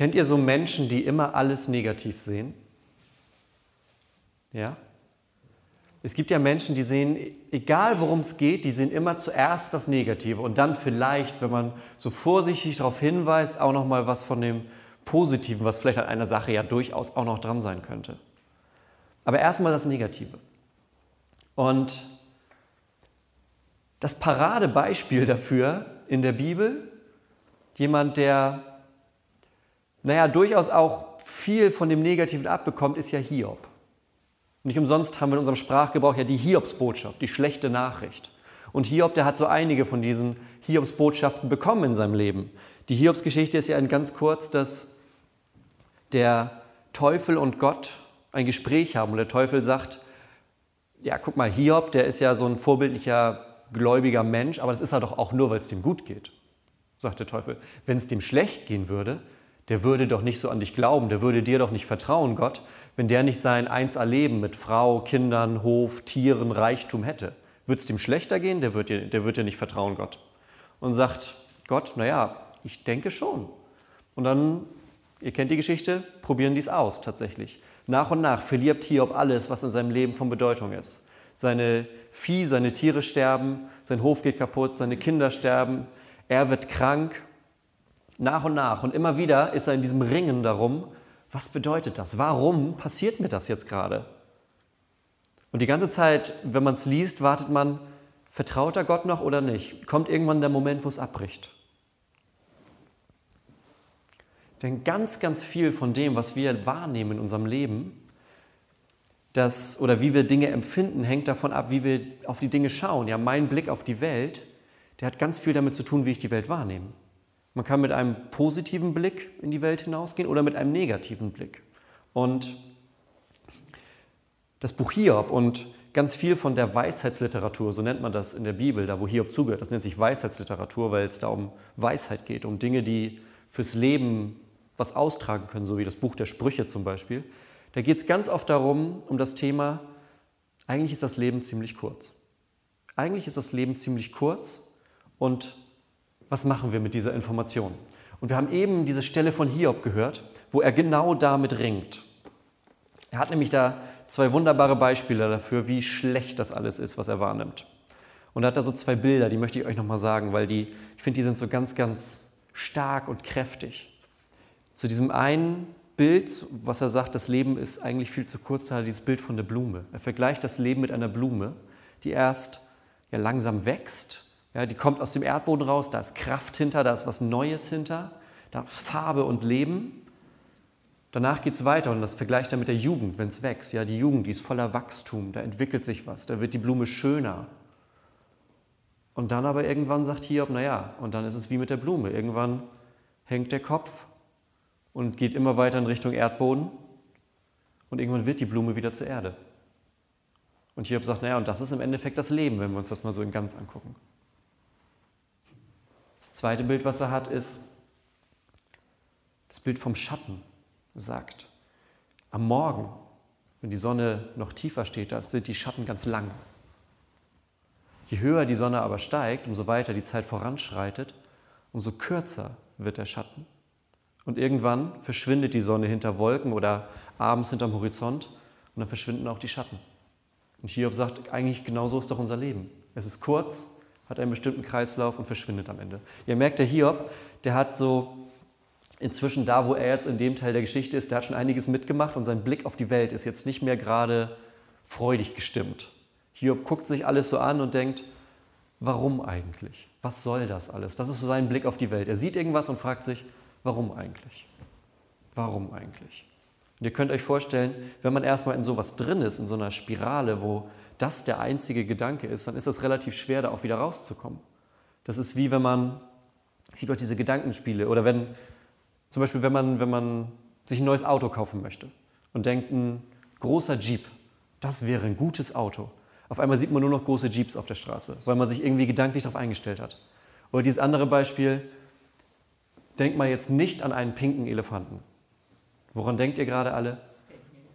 Kennt ihr so Menschen, die immer alles negativ sehen? Ja? Es gibt ja Menschen, die sehen, egal worum es geht, die sehen immer zuerst das Negative und dann vielleicht, wenn man so vorsichtig darauf hinweist, auch noch mal was von dem Positiven, was vielleicht an einer Sache ja durchaus auch noch dran sein könnte. Aber erstmal das Negative. Und das Paradebeispiel dafür in der Bibel, jemand, der, naja, durchaus auch viel von dem Negativen abbekommt, ist ja Hiob. Nicht umsonst haben wir in unserem Sprachgebrauch ja die Hiobsbotschaft, die schlechte Nachricht. Und Hiob, der hat so einige von diesen Hiobsbotschaften bekommen in seinem Leben. Die Hiobsgeschichte ist ja ein ganz kurz, dass der Teufel und Gott ein Gespräch haben und der Teufel sagt, ja, guck mal, Hiob, der ist ja so ein vorbildlicher, gläubiger Mensch, aber das ist er doch auch nur, weil es dem gut geht, sagt der Teufel. Wenn es dem schlecht gehen würde, der würde doch nicht so an dich glauben, der würde dir doch nicht vertrauen, Gott, wenn der nicht sein Einserleben mit Frau, Kindern, Hof, Tieren, Reichtum hätte. Wird es dem schlechter gehen, der wird, dir, der wird dir nicht vertrauen, Gott. Und sagt Gott, naja, ich denke schon. Und dann, ihr kennt die Geschichte, probieren die es aus tatsächlich. Nach und nach verliert Hiob alles, was in seinem Leben von Bedeutung ist. Seine Vieh, seine Tiere sterben, sein Hof geht kaputt, seine Kinder sterben, er wird krank. Nach und nach. Und immer wieder ist er in diesem Ringen darum, was bedeutet das? Warum passiert mir das jetzt gerade? Und die ganze Zeit, wenn man es liest, wartet man, vertraut er Gott noch oder nicht? Kommt irgendwann der Moment, wo es abbricht. Denn ganz, ganz viel von dem, was wir wahrnehmen in unserem Leben, das, oder wie wir Dinge empfinden, hängt davon ab, wie wir auf die Dinge schauen. Ja, mein Blick auf die Welt, der hat ganz viel damit zu tun, wie ich die Welt wahrnehme. Man kann mit einem positiven Blick in die Welt hinausgehen oder mit einem negativen Blick. Und das Buch Hiob und ganz viel von der Weisheitsliteratur, so nennt man das in der Bibel, da wo Hiob zugehört, das nennt sich Weisheitsliteratur, weil es da um Weisheit geht, um Dinge, die fürs Leben was austragen können, so wie das Buch der Sprüche zum Beispiel. Da geht es ganz oft darum, um das Thema, eigentlich ist das Leben ziemlich kurz. Eigentlich ist das Leben ziemlich kurz und was machen wir mit dieser Information? Und wir haben eben diese Stelle von Hiob gehört, wo er genau damit ringt. Er hat nämlich da zwei wunderbare Beispiele dafür, wie schlecht das alles ist, was er wahrnimmt. Und er hat da so zwei Bilder, die möchte ich euch nochmal sagen, weil die, ich finde, die sind so ganz, ganz stark und kräftig. Zu diesem einen Bild, was er sagt, das Leben ist eigentlich viel zu kurz, da hat er dieses Bild von der Blume. Er vergleicht das Leben mit einer Blume, die erst ja, langsam wächst ja, die kommt aus dem Erdboden raus, da ist Kraft hinter, da ist was Neues hinter, da ist Farbe und Leben. Danach geht es weiter und das vergleicht er mit der Jugend, wenn es wächst. Ja, die Jugend, die ist voller Wachstum, da entwickelt sich was, da wird die Blume schöner. Und dann aber irgendwann sagt Hiob, naja, und dann ist es wie mit der Blume. Irgendwann hängt der Kopf und geht immer weiter in Richtung Erdboden und irgendwann wird die Blume wieder zur Erde. Und Hiob sagt, naja, und das ist im Endeffekt das Leben, wenn wir uns das mal so in ganz angucken. Das zweite Bild, was er hat, ist das Bild vom Schatten. Sagt, am Morgen, wenn die Sonne noch tiefer steht, da sind die Schatten ganz lang. Je höher die Sonne aber steigt, umso weiter die Zeit voranschreitet, umso kürzer wird der Schatten. Und irgendwann verschwindet die Sonne hinter Wolken oder abends hinterm Horizont und dann verschwinden auch die Schatten. Und Hiob sagt, eigentlich genauso ist doch unser Leben. Es ist kurz, hat einen bestimmten Kreislauf und verschwindet am Ende. Ihr merkt, der Hiob, der hat so inzwischen da, wo er jetzt in dem Teil der Geschichte ist, der hat schon einiges mitgemacht und sein Blick auf die Welt ist jetzt nicht mehr gerade freudig gestimmt. Hiob guckt sich alles so an und denkt, warum eigentlich? Was soll das alles? Das ist so sein Blick auf die Welt. Er sieht irgendwas und fragt sich, warum eigentlich? Warum eigentlich? Und ihr könnt euch vorstellen, wenn man erstmal in sowas drin ist, in so einer Spirale, wo das der einzige Gedanke ist, dann ist es relativ schwer, da auch wieder rauszukommen. Das ist wie wenn man, es gibt auch diese Gedankenspiele, oder wenn, zum Beispiel, wenn man, wenn man sich ein neues Auto kaufen möchte und denkt, ein großer Jeep, das wäre ein gutes Auto. Auf einmal sieht man nur noch große Jeeps auf der Straße, weil man sich irgendwie gedanklich darauf eingestellt hat. Oder dieses andere Beispiel, denkt mal jetzt nicht an einen pinken Elefanten. Woran denkt ihr gerade alle?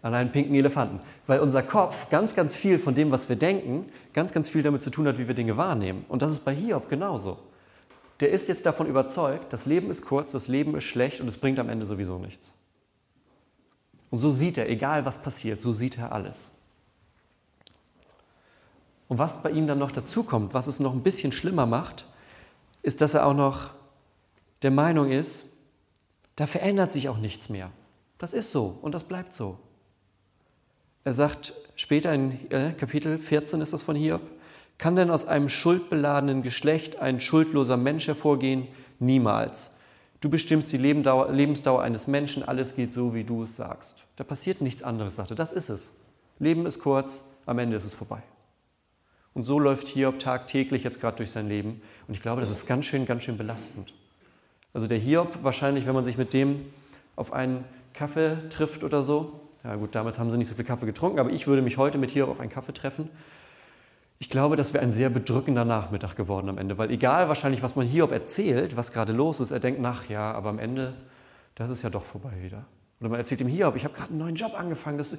An einen pinken Elefanten. Weil unser Kopf ganz, ganz viel von dem, was wir denken, ganz, ganz viel damit zu tun hat, wie wir Dinge wahrnehmen. Und das ist bei Hiob genauso. der ist jetzt davon überzeugt, das Leben ist kurz, das Leben ist schlecht und es bringt am Ende sowieso nichts. Und so sieht er, egal was passiert, so sieht er alles. Und was bei ihm dann noch dazu kommt, was es noch ein bisschen schlimmer macht, ist, dass er auch noch der Meinung ist, da verändert sich auch nichts mehr. Das ist so und das bleibt so. Er sagt später in äh, Kapitel 14 ist das von Hiob, kann denn aus einem schuldbeladenen Geschlecht ein schuldloser Mensch hervorgehen? Niemals. Du bestimmst die Lebensdauer eines Menschen, alles geht so, wie du es sagst. Da passiert nichts anderes, sagte. Das ist es. Leben ist kurz, am Ende ist es vorbei. Und so läuft Hiob tagtäglich jetzt gerade durch sein Leben. Und ich glaube, das ist ganz schön, ganz schön belastend. Also der Hiob wahrscheinlich, wenn man sich mit dem auf einen Kaffee trifft oder so, ja gut, damals haben sie nicht so viel Kaffee getrunken, aber ich würde mich heute mit Hiob auf einen Kaffee treffen ich glaube, das wäre ein sehr bedrückender Nachmittag geworden am Ende, weil egal wahrscheinlich, was man Hiob erzählt, was gerade los ist, er denkt nach, ja, aber am Ende, das ist ja doch vorbei wieder. Oder man erzählt ihm Hiob, ich habe gerade einen neuen Job angefangen, das,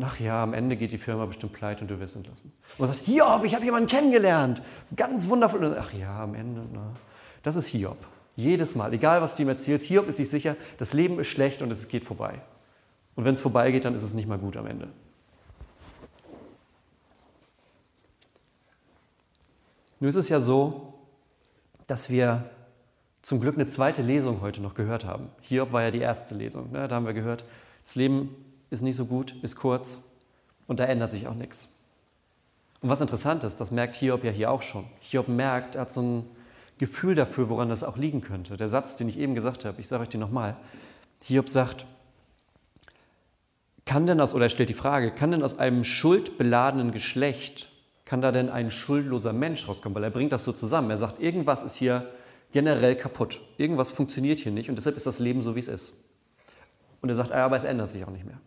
ach ja, am Ende geht die Firma bestimmt pleite und du wirst entlassen. Und man sagt, Hiob, ich habe jemanden kennengelernt, ganz wundervoll. Und ach ja, am Ende, na. das ist Hiob. Jedes Mal, egal was du ihm erzählst, Hiob ist sich sicher, das Leben ist schlecht und es geht vorbei. Und wenn es vorbeigeht, dann ist es nicht mal gut am Ende. Nur ist es ja so, dass wir zum Glück eine zweite Lesung heute noch gehört haben. Hiob war ja die erste Lesung. Ne? Da haben wir gehört, das Leben ist nicht so gut, ist kurz und da ändert sich auch nichts. Und was interessant ist, das merkt Hiob ja hier auch schon. Hiob merkt, er hat so ein Gefühl dafür, woran das auch liegen könnte. Der Satz, den ich eben gesagt habe, ich sage euch den nochmal. Hiob sagt, kann denn aus, oder er stellt die Frage, kann denn aus einem schuldbeladenen Geschlecht kann da denn ein schuldloser Mensch rauskommen? Weil er bringt das so zusammen. Er sagt, irgendwas ist hier generell kaputt. Irgendwas funktioniert hier nicht und deshalb ist das Leben so, wie es ist. Und er sagt, ah, aber es ändert sich auch nicht mehr.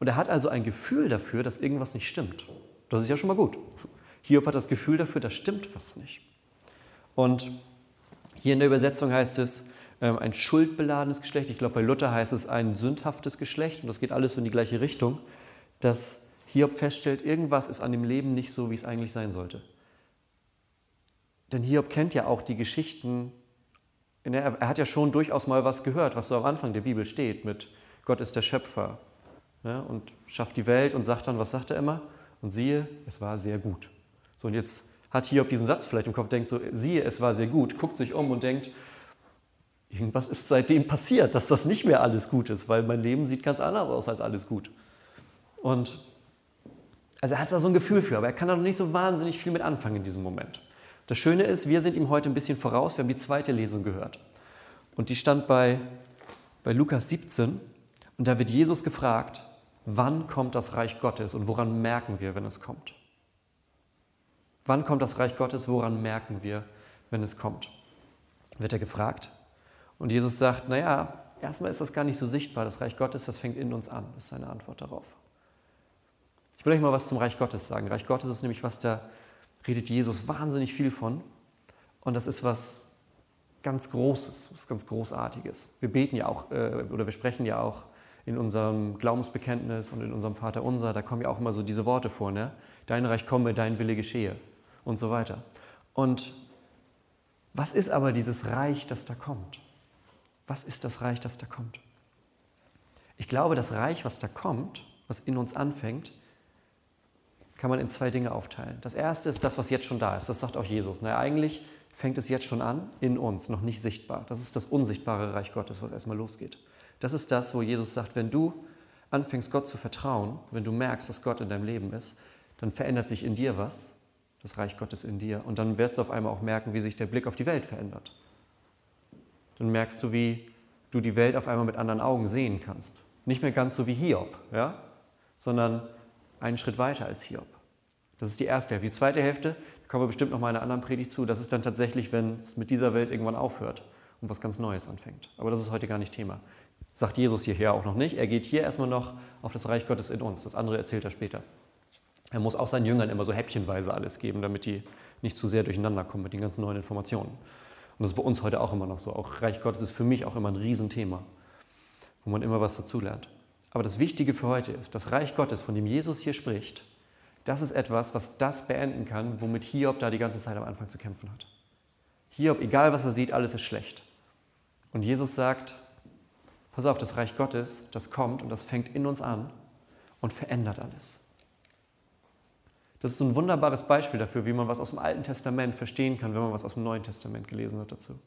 Und er hat also ein Gefühl dafür, dass irgendwas nicht stimmt. Das ist ja schon mal gut. Hiob hat das Gefühl dafür, da stimmt was nicht. Und hier in der Übersetzung heißt es, ein schuldbeladenes Geschlecht. Ich glaube, bei Luther heißt es ein sündhaftes Geschlecht. Und das geht alles in die gleiche Richtung, dass Hiob feststellt, irgendwas ist an dem Leben nicht so, wie es eigentlich sein sollte. Denn Hiob kennt ja auch die Geschichten, er hat ja schon durchaus mal was gehört, was so am Anfang der Bibel steht, mit Gott ist der Schöpfer ja, und schafft die Welt und sagt dann, was sagt er immer? Und siehe, es war sehr gut. So, und jetzt hat Hiob diesen Satz vielleicht im Kopf, denkt so, siehe, es war sehr gut, guckt sich um und denkt, irgendwas ist seitdem passiert, dass das nicht mehr alles gut ist, weil mein Leben sieht ganz anders aus als alles gut. Und also er hat da so ein Gefühl für, aber er kann da noch nicht so wahnsinnig viel mit anfangen in diesem Moment. Das Schöne ist, wir sind ihm heute ein bisschen voraus. Wir haben die zweite Lesung gehört. Und die stand bei, bei Lukas 17. Und da wird Jesus gefragt, wann kommt das Reich Gottes und woran merken wir, wenn es kommt? Wann kommt das Reich Gottes, woran merken wir, wenn es kommt? Wird er gefragt. Und Jesus sagt, naja, erstmal ist das gar nicht so sichtbar. Das Reich Gottes, das fängt in uns an, ist seine Antwort darauf. Ich will euch mal was zum Reich Gottes sagen. Reich Gottes ist nämlich was, da redet Jesus wahnsinnig viel von. Und das ist was ganz Großes, was ganz Großartiges. Wir beten ja auch, äh, oder wir sprechen ja auch in unserem Glaubensbekenntnis und in unserem Vater Unser, da kommen ja auch immer so diese Worte vor, ne? Dein Reich komme, dein Wille geschehe und so weiter. Und was ist aber dieses Reich, das da kommt? Was ist das Reich, das da kommt? Ich glaube, das Reich, was da kommt, was in uns anfängt, kann man in zwei Dinge aufteilen. Das erste ist das, was jetzt schon da ist. Das sagt auch Jesus. Na, eigentlich fängt es jetzt schon an, in uns, noch nicht sichtbar. Das ist das unsichtbare Reich Gottes, was erstmal losgeht. Das ist das, wo Jesus sagt, wenn du anfängst, Gott zu vertrauen, wenn du merkst, dass Gott in deinem Leben ist, dann verändert sich in dir was, das Reich Gottes in dir. Und dann wirst du auf einmal auch merken, wie sich der Blick auf die Welt verändert. Dann merkst du, wie du die Welt auf einmal mit anderen Augen sehen kannst. Nicht mehr ganz so wie Hiob, ja? sondern einen Schritt weiter als Hiob. Das ist die erste Hälfte. Die zweite Hälfte, da kommen wir bestimmt noch mal in einer anderen Predigt zu, das ist dann tatsächlich, wenn es mit dieser Welt irgendwann aufhört und was ganz Neues anfängt. Aber das ist heute gar nicht Thema. Sagt Jesus hierher auch noch nicht. Er geht hier erstmal noch auf das Reich Gottes in uns. Das andere erzählt er später. Er muss auch seinen Jüngern immer so häppchenweise alles geben, damit die nicht zu sehr durcheinander kommen mit den ganzen neuen Informationen. Und das ist bei uns heute auch immer noch so. Auch Reich Gottes ist für mich auch immer ein Riesenthema, wo man immer was dazulernt. Aber das Wichtige für heute ist, das Reich Gottes, von dem Jesus hier spricht, das ist etwas, was das beenden kann, womit Hiob da die ganze Zeit am Anfang zu kämpfen hat. Hiob, egal was er sieht, alles ist schlecht. Und Jesus sagt, pass auf, das Reich Gottes, das kommt und das fängt in uns an und verändert alles. Das ist ein wunderbares Beispiel dafür, wie man was aus dem Alten Testament verstehen kann, wenn man was aus dem Neuen Testament gelesen hat dazu.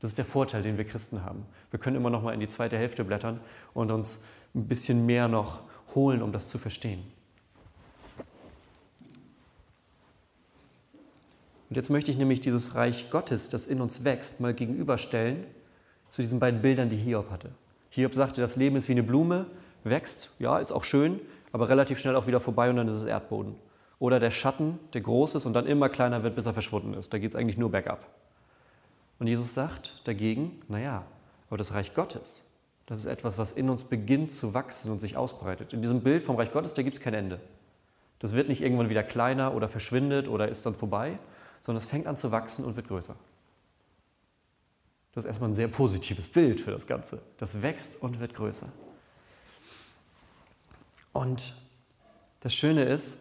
Das ist der Vorteil, den wir Christen haben. Wir können immer noch mal in die zweite Hälfte blättern und uns ein bisschen mehr noch holen, um das zu verstehen. Und jetzt möchte ich nämlich dieses Reich Gottes, das in uns wächst, mal gegenüberstellen zu diesen beiden Bildern, die Hiob hatte. Hiob sagte, das Leben ist wie eine Blume, wächst, ja, ist auch schön, aber relativ schnell auch wieder vorbei und dann ist es Erdboden. Oder der Schatten, der groß ist und dann immer kleiner wird, bis er verschwunden ist. Da geht es eigentlich nur bergab. Und Jesus sagt dagegen, naja, aber das Reich Gottes, das ist etwas, was in uns beginnt zu wachsen und sich ausbreitet. In diesem Bild vom Reich Gottes, da gibt es kein Ende. Das wird nicht irgendwann wieder kleiner oder verschwindet oder ist dann vorbei, sondern es fängt an zu wachsen und wird größer. Das ist erstmal ein sehr positives Bild für das Ganze. Das wächst und wird größer. Und das Schöne ist,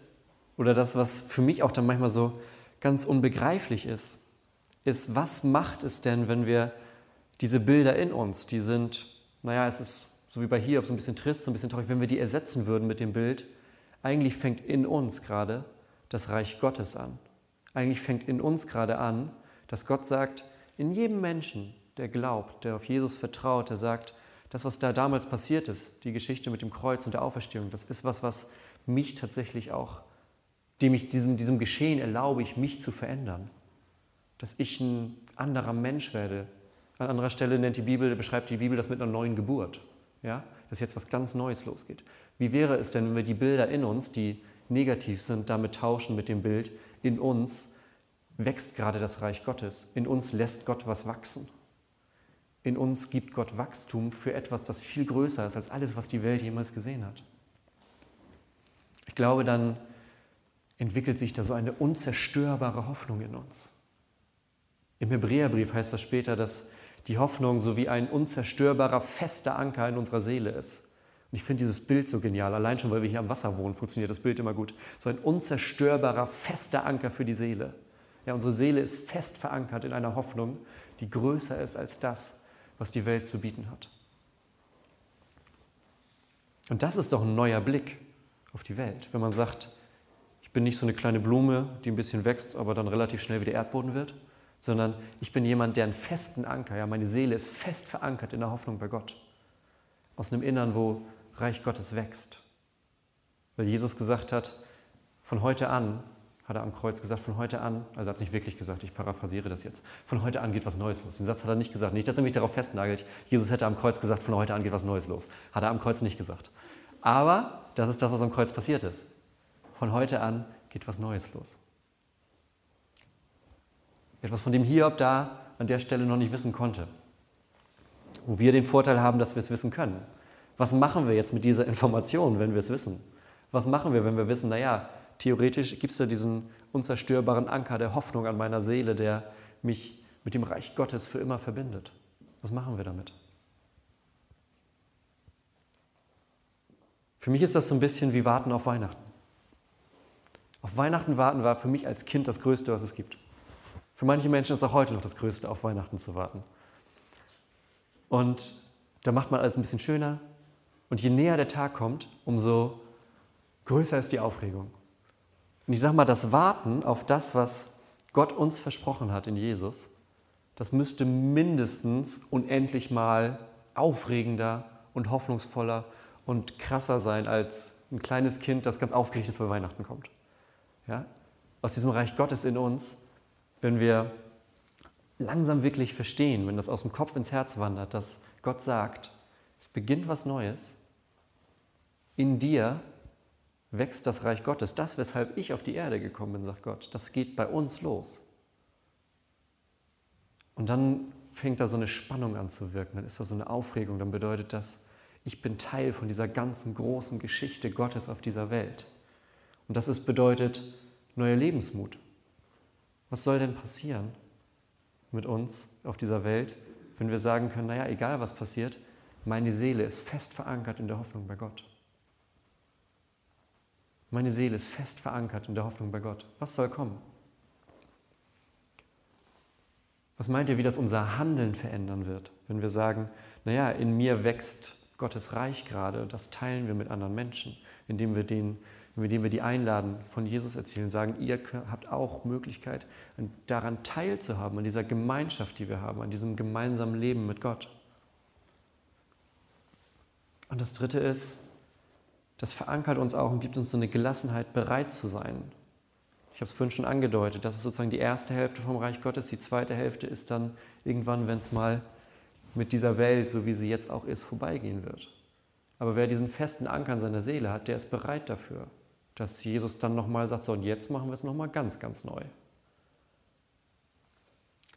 oder das, was für mich auch dann manchmal so ganz unbegreiflich ist, ist, was macht es denn, wenn wir diese Bilder in uns, die sind, naja, es ist so wie bei hier, so ein bisschen trist, so ein bisschen traurig, wenn wir die ersetzen würden mit dem Bild, eigentlich fängt in uns gerade das Reich Gottes an. Eigentlich fängt in uns gerade an, dass Gott sagt, in jedem Menschen, der glaubt, der auf Jesus vertraut, der sagt, das, was da damals passiert ist, die Geschichte mit dem Kreuz und der Auferstehung, das ist was, was mich tatsächlich auch, dem ich diesem, diesem Geschehen erlaube, ich mich zu verändern dass ich ein anderer Mensch werde. An anderer Stelle nennt die Bibel, beschreibt die Bibel das mit einer neuen Geburt. Ja? Dass jetzt was ganz Neues losgeht. Wie wäre es denn, wenn wir die Bilder in uns, die negativ sind, damit tauschen mit dem Bild, in uns wächst gerade das Reich Gottes. In uns lässt Gott was wachsen. In uns gibt Gott Wachstum für etwas, das viel größer ist als alles, was die Welt jemals gesehen hat. Ich glaube, dann entwickelt sich da so eine unzerstörbare Hoffnung in uns. Im Hebräerbrief heißt das später, dass die Hoffnung so wie ein unzerstörbarer, fester Anker in unserer Seele ist. Und ich finde dieses Bild so genial. Allein schon, weil wir hier am Wasser wohnen, funktioniert das Bild immer gut. So ein unzerstörbarer, fester Anker für die Seele. Ja, unsere Seele ist fest verankert in einer Hoffnung, die größer ist als das, was die Welt zu bieten hat. Und das ist doch ein neuer Blick auf die Welt, wenn man sagt, bin nicht so eine kleine Blume, die ein bisschen wächst, aber dann relativ schnell wieder Erdboden wird, sondern ich bin jemand, der einen festen Anker, ja, meine Seele ist fest verankert in der Hoffnung bei Gott. Aus einem Innern, wo Reich Gottes wächst. Weil Jesus gesagt hat, von heute an, hat er am Kreuz gesagt, von heute an, also hat es nicht wirklich gesagt, ich paraphrasiere das jetzt, von heute an geht was Neues los. Den Satz hat er nicht gesagt, nicht, dass er mich darauf festnagelt. Jesus hätte am Kreuz gesagt, von heute an geht was Neues los. Hat er am Kreuz nicht gesagt. Aber das ist das, was am Kreuz passiert ist. Von heute an geht was Neues los. Etwas, von dem Hiob da an der Stelle noch nicht wissen konnte. Wo wir den Vorteil haben, dass wir es wissen können. Was machen wir jetzt mit dieser Information, wenn wir es wissen? Was machen wir, wenn wir wissen, naja, theoretisch gibt es da diesen unzerstörbaren Anker der Hoffnung an meiner Seele, der mich mit dem Reich Gottes für immer verbindet? Was machen wir damit? Für mich ist das so ein bisschen wie Warten auf Weihnachten. Auf Weihnachten warten war für mich als Kind das Größte, was es gibt. Für manche Menschen ist auch heute noch das Größte, auf Weihnachten zu warten. Und da macht man alles ein bisschen schöner. Und je näher der Tag kommt, umso größer ist die Aufregung. Und ich sage mal, das Warten auf das, was Gott uns versprochen hat in Jesus, das müsste mindestens unendlich mal aufregender und hoffnungsvoller und krasser sein als ein kleines Kind, das ganz aufgeregt ist, weil Weihnachten kommt. Ja? Aus diesem Reich Gottes in uns wenn wir langsam wirklich verstehen, wenn das aus dem Kopf ins Herz wandert, dass Gott sagt, es beginnt was Neues, in dir wächst das Reich Gottes. Das, weshalb ich auf die Erde gekommen bin, sagt Gott, das geht bei uns los. Und dann fängt da so eine Spannung an zu wirken, dann ist da so eine Aufregung, dann bedeutet das, ich bin Teil von dieser ganzen großen Geschichte Gottes auf dieser Welt. Und das ist, bedeutet neuer Lebensmut. Was soll denn passieren mit uns auf dieser Welt, wenn wir sagen können, naja, egal was passiert, meine Seele ist fest verankert in der Hoffnung bei Gott. Meine Seele ist fest verankert in der Hoffnung bei Gott. Was soll kommen? Was meint ihr, wie das unser Handeln verändern wird, wenn wir sagen, naja, in mir wächst Gottes Reich gerade, das teilen wir mit anderen Menschen, indem wir, den, indem wir die einladen, von Jesus erzählen, sagen, ihr habt auch Möglichkeit, daran teilzuhaben, an dieser Gemeinschaft, die wir haben, an diesem gemeinsamen Leben mit Gott. Und das Dritte ist, das verankert uns auch und gibt uns so eine Gelassenheit, bereit zu sein. Ich habe es vorhin schon angedeutet, das ist sozusagen die erste Hälfte vom Reich Gottes. Die zweite Hälfte ist dann irgendwann, wenn es mal mit dieser Welt, so wie sie jetzt auch ist, vorbeigehen wird. Aber wer diesen festen Anker in seiner Seele hat, der ist bereit dafür, dass Jesus dann nochmal sagt, so und jetzt machen wir es nochmal ganz, ganz neu.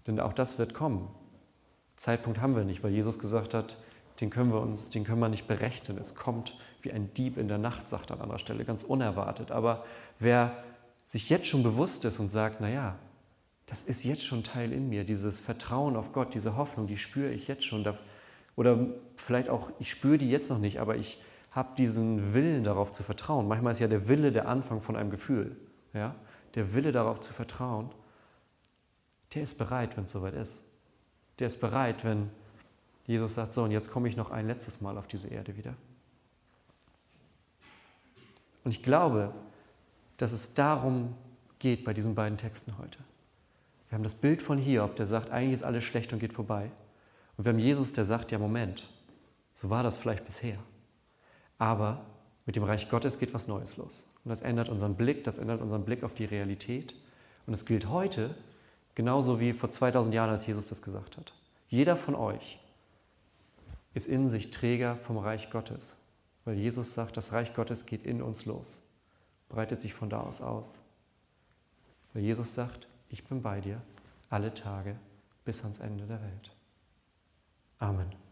Denn auch das wird kommen. Zeitpunkt haben wir nicht, weil Jesus gesagt hat, den können wir uns, den können wir nicht berechnen. Es kommt wie ein Dieb in der Nacht, sagt er an anderer Stelle, ganz unerwartet. Aber wer sich jetzt schon bewusst ist und sagt, naja, das ist jetzt schon Teil in mir, dieses Vertrauen auf Gott, diese Hoffnung, die spüre ich jetzt schon. Oder vielleicht auch, ich spüre die jetzt noch nicht, aber ich habe diesen Willen darauf zu vertrauen. Manchmal ist ja der Wille der Anfang von einem Gefühl. Ja? Der Wille darauf zu vertrauen, der ist bereit, wenn es soweit ist. Der ist bereit, wenn Jesus sagt, so, und jetzt komme ich noch ein letztes Mal auf diese Erde wieder. Und ich glaube, dass es darum geht bei diesen beiden Texten heute. Wir haben das Bild von Hiob, der sagt, eigentlich ist alles schlecht und geht vorbei. Und wir haben Jesus, der sagt, ja Moment, so war das vielleicht bisher. Aber mit dem Reich Gottes geht was Neues los. Und das ändert unseren Blick, das ändert unseren Blick auf die Realität. Und es gilt heute genauso wie vor 2000 Jahren, als Jesus das gesagt hat. Jeder von euch ist in sich Träger vom Reich Gottes, weil Jesus sagt, das Reich Gottes geht in uns los, breitet sich von da aus aus. Weil Jesus sagt, ich bin bei dir alle Tage bis ans Ende der Welt. Amen.